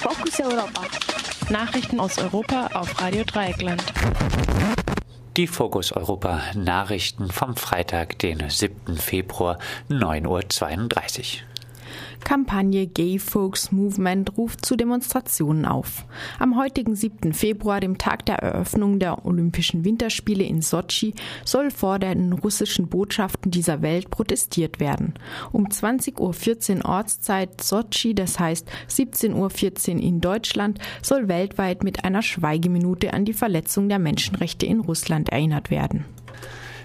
Fokus Europa. Nachrichten aus Europa auf Radio Dreieckland. Die Fokus Europa Nachrichten vom Freitag, den 7. Februar, 9.32 Uhr. Kampagne Gay Folks Movement ruft zu Demonstrationen auf. Am heutigen 7. Februar, dem Tag der Eröffnung der Olympischen Winterspiele in Sotschi, soll vor den russischen Botschaften dieser Welt protestiert werden. Um 20.14 Uhr Ortszeit Sotschi, das heißt 17.14 Uhr in Deutschland, soll weltweit mit einer Schweigeminute an die Verletzung der Menschenrechte in Russland erinnert werden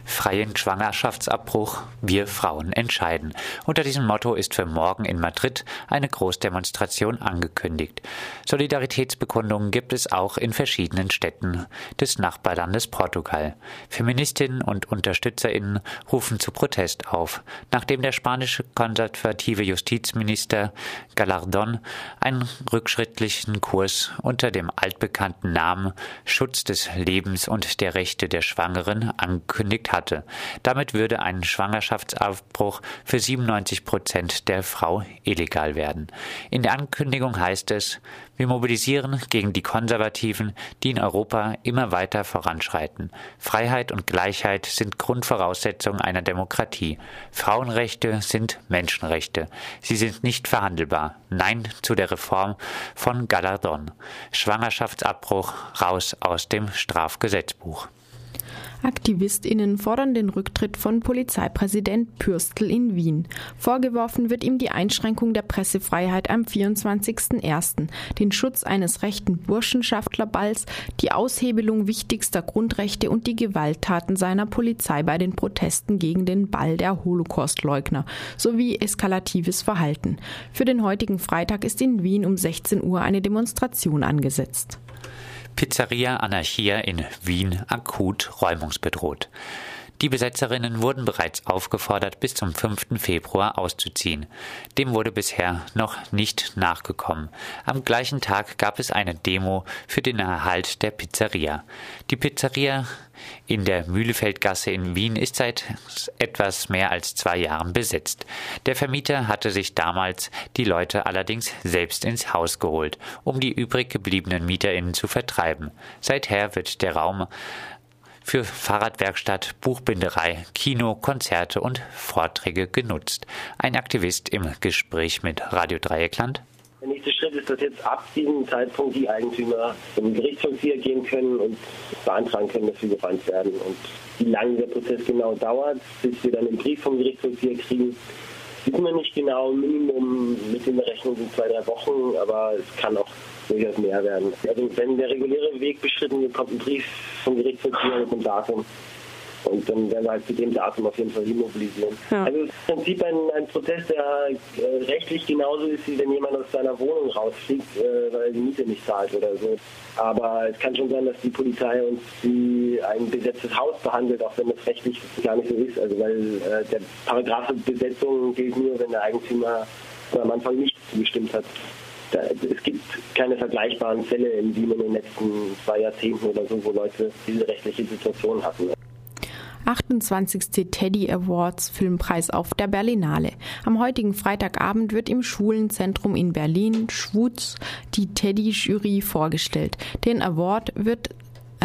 freien Schwangerschaftsabbruch, wir Frauen entscheiden. Unter diesem Motto ist für morgen in Madrid eine Großdemonstration angekündigt. Solidaritätsbekundungen gibt es auch in verschiedenen Städten des Nachbarlandes Portugal. Feministinnen und Unterstützerinnen rufen zu Protest auf, nachdem der spanische konservative Justizminister Galardon einen rückschrittlichen Kurs unter dem altbekannten Namen Schutz des Lebens und der Rechte der Schwangeren angekündigt hatte. Damit würde ein Schwangerschaftsabbruch für 97 Prozent der Frau illegal werden. In der Ankündigung heißt es, wir mobilisieren gegen die Konservativen, die in Europa immer weiter voranschreiten. Freiheit und Gleichheit sind Grundvoraussetzungen einer Demokratie. Frauenrechte sind Menschenrechte. Sie sind nicht verhandelbar. Nein zu der Reform von Galardon. Schwangerschaftsabbruch raus aus dem Strafgesetzbuch. AktivistInnen fordern den Rücktritt von Polizeipräsident Pürstl in Wien. Vorgeworfen wird ihm die Einschränkung der Pressefreiheit am 24.01., den Schutz eines rechten Burschenschaftlerballs, die Aushebelung wichtigster Grundrechte und die Gewalttaten seiner Polizei bei den Protesten gegen den Ball der Holocaustleugner sowie eskalatives Verhalten. Für den heutigen Freitag ist in Wien um 16 Uhr eine Demonstration angesetzt. Pizzeria Anarchia in Wien akut räumungsbedroht. Die Besetzerinnen wurden bereits aufgefordert, bis zum 5. Februar auszuziehen. Dem wurde bisher noch nicht nachgekommen. Am gleichen Tag gab es eine Demo für den Erhalt der Pizzeria. Die Pizzeria in der Mühlefeldgasse in Wien ist seit etwas mehr als zwei Jahren besetzt. Der Vermieter hatte sich damals die Leute allerdings selbst ins Haus geholt, um die übrig gebliebenen MieterInnen zu vertreiben. Seither wird der Raum für Fahrradwerkstatt, Buchbinderei, Kino, Konzerte und Vorträge genutzt. Ein Aktivist im Gespräch mit Radio Dreieckland. Der nächste Schritt ist, dass jetzt ab diesem Zeitpunkt die Eigentümer zum Gerichtsvollzieher gehen können und beantragen können, dass sie gewandt werden. Und wie lange der Prozess genau dauert, bis wir dann einen Brief vom Gerichtsvollzieher kriegen, wissen wir nicht genau. Minimum mit den Berechnungen sind zwei, drei Wochen, aber es kann auch durchaus mehr werden. Also wenn der reguläre Weg beschritten wird, kommt ein Brief vom Gerichtsvollzieher mit einem Datum. Und dann werden wir halt zu dem Datum auf jeden Fall mobilisieren. Ja. Also es ist im Prinzip ein, ein Prozess, der äh, rechtlich genauso ist, wie wenn jemand aus seiner Wohnung rausfliegt, äh, weil er die Miete nicht zahlt oder so. Aber es kann schon sein, dass die Polizei uns wie ein besetztes Haus behandelt, auch wenn das rechtlich gar nicht so ist. Also weil äh, der Paragraph Besetzung gilt nur, wenn der Eigentümer am Anfang nicht zugestimmt hat es gibt keine vergleichbaren Fälle in Wien in den letzten zwei Jahrzehnten oder so, wo Leute diese rechtliche Situation hatten. 28. Teddy Awards Filmpreis auf der Berlinale. Am heutigen Freitagabend wird im Schulenzentrum in Berlin Schwutz die Teddy-Jury vorgestellt. Den Award wird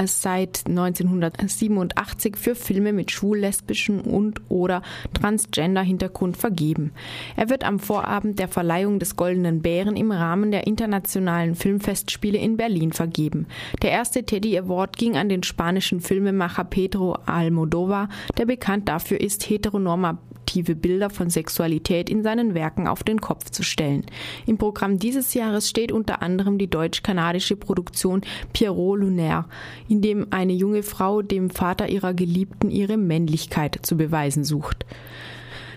seit 1987 für Filme mit schwul, lesbischen und oder Transgender-Hintergrund vergeben. Er wird am Vorabend der Verleihung des Goldenen Bären im Rahmen der internationalen Filmfestspiele in Berlin vergeben. Der erste Teddy Award ging an den spanischen Filmemacher Pedro Almodovar, der bekannt dafür ist, heteronormative plakative Bilder von Sexualität in seinen Werken auf den Kopf zu stellen. Im Programm dieses Jahres steht unter anderem die deutsch-kanadische Produktion Pierrot Lunaire, in dem eine junge Frau dem Vater ihrer Geliebten ihre Männlichkeit zu beweisen sucht.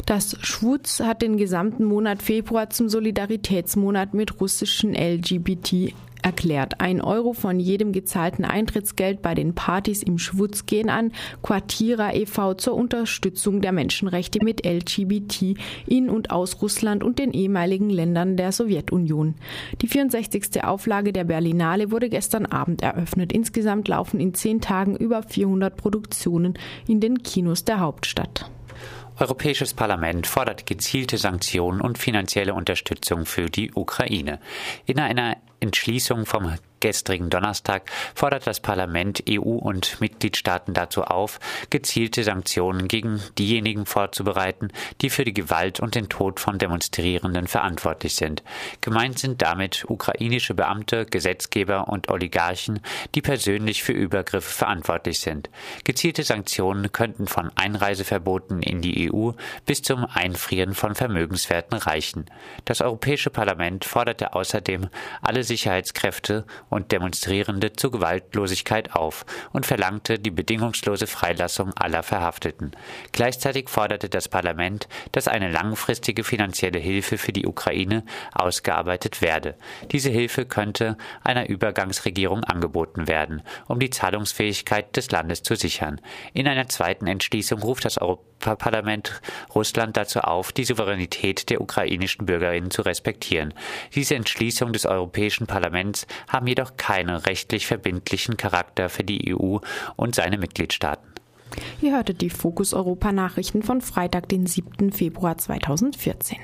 Das Schwutz hat den gesamten Monat Februar zum Solidaritätsmonat mit russischen LGBT erklärt. Ein Euro von jedem gezahlten Eintrittsgeld bei den Partys im Schwutz gehen an Quartira e.V. zur Unterstützung der Menschenrechte mit LGBT in und aus Russland und den ehemaligen Ländern der Sowjetunion. Die 64. Auflage der Berlinale wurde gestern Abend eröffnet. Insgesamt laufen in zehn Tagen über 400 Produktionen in den Kinos der Hauptstadt. Europäisches Parlament fordert gezielte Sanktionen und finanzielle Unterstützung für die Ukraine. In einer Entschließung vom gestrigen Donnerstag fordert das Parlament EU und Mitgliedstaaten dazu auf, gezielte Sanktionen gegen diejenigen vorzubereiten, die für die Gewalt und den Tod von Demonstrierenden verantwortlich sind. Gemeint sind damit ukrainische Beamte, Gesetzgeber und Oligarchen, die persönlich für Übergriffe verantwortlich sind. Gezielte Sanktionen könnten von Einreiseverboten in die EU bis zum Einfrieren von Vermögenswerten reichen. Das Europäische Parlament forderte außerdem alle Sicherheitskräfte und Demonstrierende zur Gewaltlosigkeit auf und verlangte die bedingungslose Freilassung aller Verhafteten. Gleichzeitig forderte das Parlament, dass eine langfristige finanzielle Hilfe für die Ukraine ausgearbeitet werde. Diese Hilfe könnte einer Übergangsregierung angeboten werden, um die Zahlungsfähigkeit des Landes zu sichern. In einer zweiten Entschließung ruft das Europaparlament Russland dazu auf, die Souveränität der ukrainischen Bürgerinnen zu respektieren. Diese Entschließung des Europäischen Parlaments haben jedoch jedoch keinen rechtlich verbindlichen Charakter für die EU und seine Mitgliedstaaten. Ihr hörtet die Fokus Europa Nachrichten von Freitag, den 7. Februar 2014.